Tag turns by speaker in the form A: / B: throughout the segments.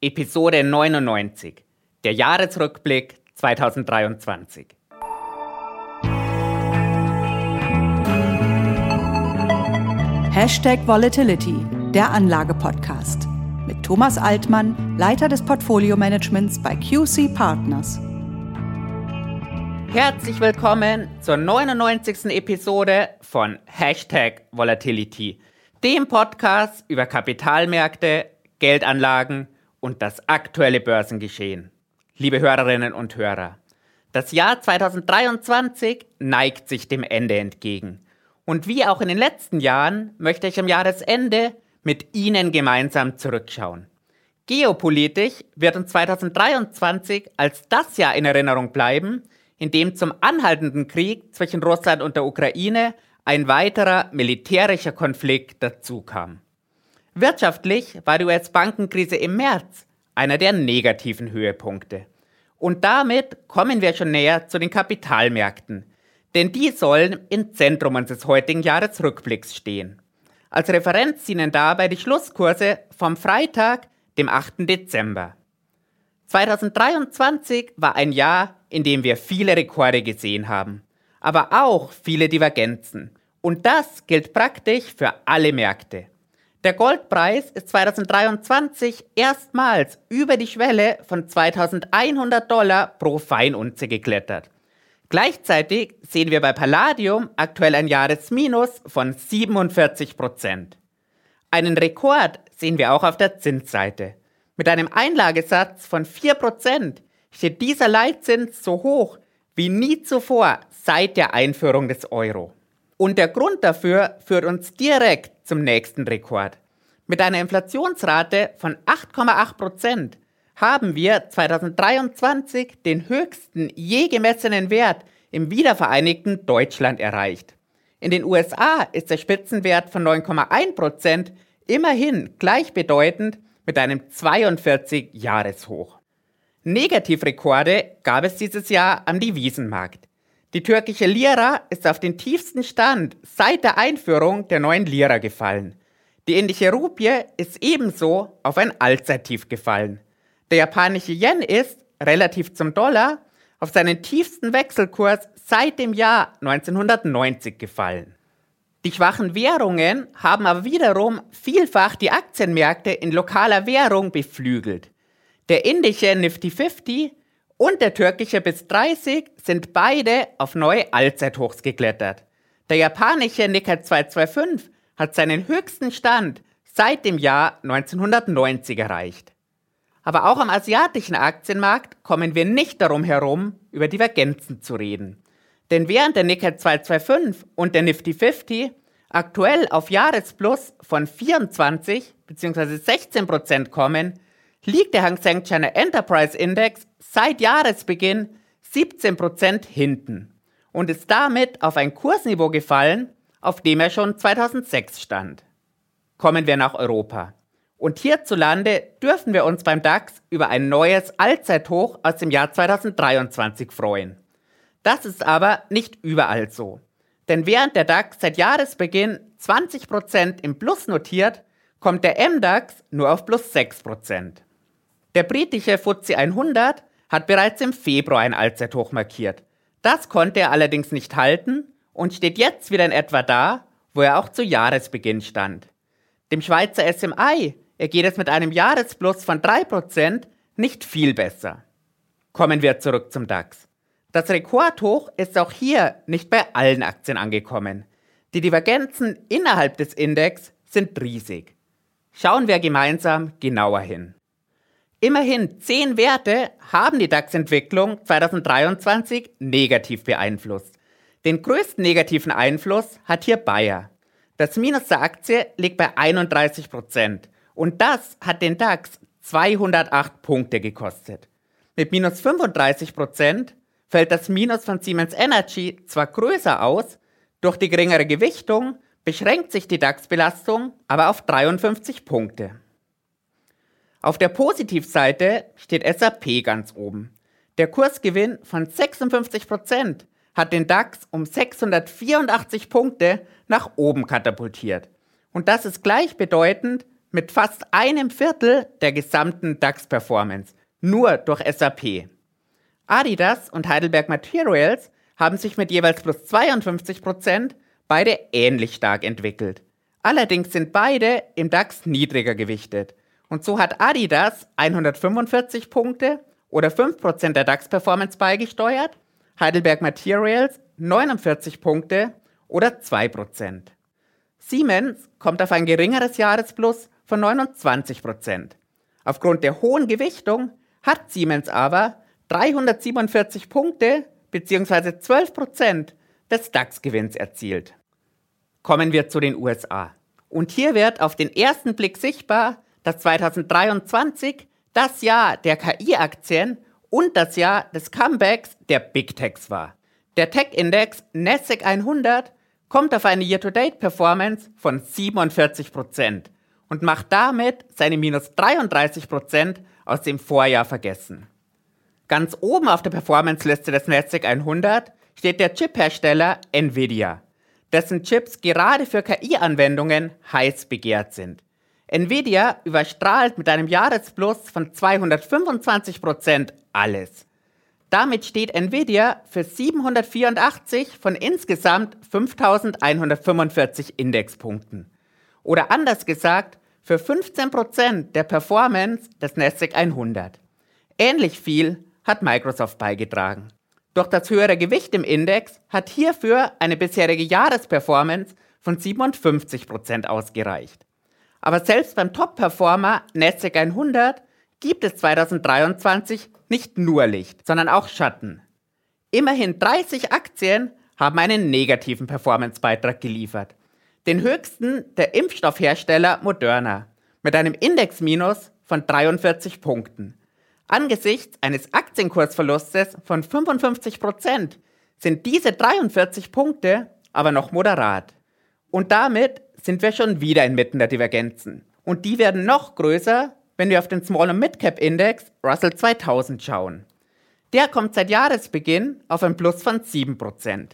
A: Episode 99, der Jahresrückblick 2023.
B: Hashtag Volatility, der Anlage-Podcast. Mit Thomas Altmann, Leiter des Portfolio-Managements bei QC Partners.
A: Herzlich willkommen zur 99. Episode von Hashtag Volatility, dem Podcast über Kapitalmärkte, Geldanlagen und das aktuelle Börsengeschehen. Liebe Hörerinnen und Hörer, das Jahr 2023 neigt sich dem Ende entgegen. Und wie auch in den letzten Jahren möchte ich am Jahresende mit Ihnen gemeinsam zurückschauen. Geopolitisch wird uns 2023 als das Jahr in Erinnerung bleiben, in dem zum anhaltenden Krieg zwischen Russland und der Ukraine ein weiterer militärischer Konflikt dazukam. Wirtschaftlich war die US-Bankenkrise im März einer der negativen Höhepunkte. Und damit kommen wir schon näher zu den Kapitalmärkten, denn die sollen im Zentrum unseres heutigen Jahresrückblicks stehen. Als Referenz dienen dabei die Schlusskurse vom Freitag, dem 8. Dezember. 2023 war ein Jahr, in dem wir viele Rekorde gesehen haben, aber auch viele Divergenzen. Und das gilt praktisch für alle Märkte. Der Goldpreis ist 2023 erstmals über die Schwelle von 2100 Dollar pro Feinunze geklettert. Gleichzeitig sehen wir bei Palladium aktuell ein Jahresminus von 47 Prozent. Einen Rekord sehen wir auch auf der Zinsseite. Mit einem Einlagesatz von 4 Prozent steht dieser Leitzins so hoch wie nie zuvor seit der Einführung des Euro. Und der Grund dafür führt uns direkt zum nächsten Rekord. Mit einer Inflationsrate von 8,8 Prozent haben wir 2023 den höchsten je gemessenen Wert im wiedervereinigten Deutschland erreicht. In den USA ist der Spitzenwert von 9,1 Prozent immerhin gleichbedeutend mit einem 42-Jahreshoch. Negativrekorde gab es dieses Jahr am Devisenmarkt. Die türkische Lira ist auf den tiefsten Stand seit der Einführung der neuen Lira gefallen. Die indische Rupie ist ebenso auf ein Allzeittief gefallen. Der japanische Yen ist, relativ zum Dollar, auf seinen tiefsten Wechselkurs seit dem Jahr 1990 gefallen. Die schwachen Währungen haben aber wiederum vielfach die Aktienmärkte in lokaler Währung beflügelt. Der indische Nifty 50 und der türkische bis 30 sind beide auf neue Allzeithochs geklettert. Der japanische Nikkei 225 hat seinen höchsten Stand seit dem Jahr 1990 erreicht. Aber auch am asiatischen Aktienmarkt kommen wir nicht darum herum, über Divergenzen zu reden. Denn während der Nikkei 225 und der Nifty 50 aktuell auf Jahresplus von 24 bzw. 16% kommen, liegt der Hang Seng China Enterprise Index seit Jahresbeginn 17% hinten und ist damit auf ein Kursniveau gefallen, auf dem er schon 2006 stand. Kommen wir nach Europa. Und hierzulande dürfen wir uns beim DAX über ein neues Allzeithoch aus dem Jahr 2023 freuen. Das ist aber nicht überall so. Denn während der DAX seit Jahresbeginn 20% im Plus notiert, kommt der MDAX nur auf plus 6%. Der britische FTSE 100 hat bereits im Februar ein Allzeithoch markiert. Das konnte er allerdings nicht halten und steht jetzt wieder in etwa da, wo er auch zu Jahresbeginn stand. Dem Schweizer SMI ergeht es mit einem Jahresplus von 3% nicht viel besser. Kommen wir zurück zum DAX. Das Rekordhoch ist auch hier nicht bei allen Aktien angekommen. Die Divergenzen innerhalb des Index sind riesig. Schauen wir gemeinsam genauer hin. Immerhin zehn Werte haben die DAX-Entwicklung 2023 negativ beeinflusst. Den größten negativen Einfluss hat hier Bayer. Das Minus der Aktie liegt bei 31 Prozent und das hat den DAX 208 Punkte gekostet. Mit minus 35 Prozent fällt das Minus von Siemens Energy zwar größer aus, durch die geringere Gewichtung beschränkt sich die DAX-Belastung aber auf 53 Punkte. Auf der Positivseite steht SAP ganz oben. Der Kursgewinn von 56% hat den DAX um 684 Punkte nach oben katapultiert. Und das ist gleichbedeutend mit fast einem Viertel der gesamten DAX-Performance, nur durch SAP. Adidas und Heidelberg Materials haben sich mit jeweils plus 52 Prozent beide ähnlich stark entwickelt. Allerdings sind beide im DAX niedriger gewichtet. Und so hat Adidas 145 Punkte oder 5% der DAX-Performance beigesteuert, Heidelberg Materials 49 Punkte oder 2%. Siemens kommt auf ein geringeres Jahresplus von 29%. Aufgrund der hohen Gewichtung hat Siemens aber 347 Punkte bzw. 12% des DAX-Gewinns erzielt. Kommen wir zu den USA. Und hier wird auf den ersten Blick sichtbar, dass 2023 das Jahr der KI-Aktien und das Jahr des Comebacks der Big Techs war. Der Tech-Index NASDAQ 100 kommt auf eine Year-to-Date-Performance von 47% und macht damit seine minus 33% aus dem Vorjahr vergessen. Ganz oben auf der Performance-Liste des NASDAQ 100 steht der Chip-Hersteller Nvidia, dessen Chips gerade für KI-Anwendungen heiß begehrt sind. Nvidia überstrahlt mit einem Jahresplus von 225% alles. Damit steht Nvidia für 784 von insgesamt 5145 Indexpunkten. Oder anders gesagt, für 15% der Performance des NASDAQ 100. Ähnlich viel hat Microsoft beigetragen. Doch das höhere Gewicht im Index hat hierfür eine bisherige Jahresperformance von 57% ausgereicht. Aber selbst beim Top-Performer NASDAQ 100 gibt es 2023 nicht nur Licht, sondern auch Schatten. Immerhin 30 Aktien haben einen negativen Performance-Beitrag geliefert. Den höchsten der Impfstoffhersteller Moderna mit einem Indexminus von 43 Punkten. Angesichts eines Aktienkursverlustes von 55 Prozent sind diese 43 Punkte aber noch moderat. Und damit sind wir schon wieder inmitten der Divergenzen. Und die werden noch größer, wenn wir auf den Small- und Mid-Cap Index Russell 2000 schauen. Der kommt seit Jahresbeginn auf ein Plus von 7%.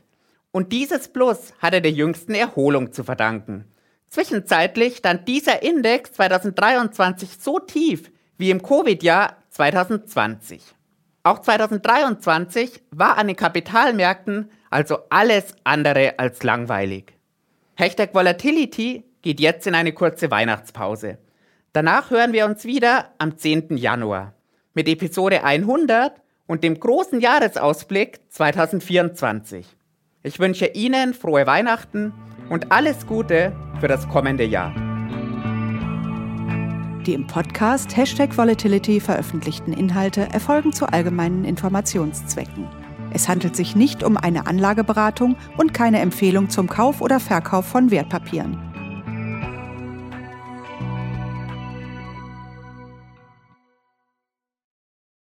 A: Und dieses Plus hat er der jüngsten Erholung zu verdanken. Zwischenzeitlich stand dieser Index 2023 so tief wie im Covid-Jahr 2020. Auch 2023 war an den Kapitalmärkten also alles andere als langweilig. Hashtag Volatility geht jetzt in eine kurze Weihnachtspause. Danach hören wir uns wieder am 10. Januar mit Episode 100 und dem großen Jahresausblick 2024. Ich wünsche Ihnen frohe Weihnachten und alles Gute für das kommende Jahr.
B: Die im Podcast Hashtag Volatility veröffentlichten Inhalte erfolgen zu allgemeinen Informationszwecken. Es handelt sich nicht um eine Anlageberatung und keine Empfehlung zum Kauf oder Verkauf von Wertpapieren.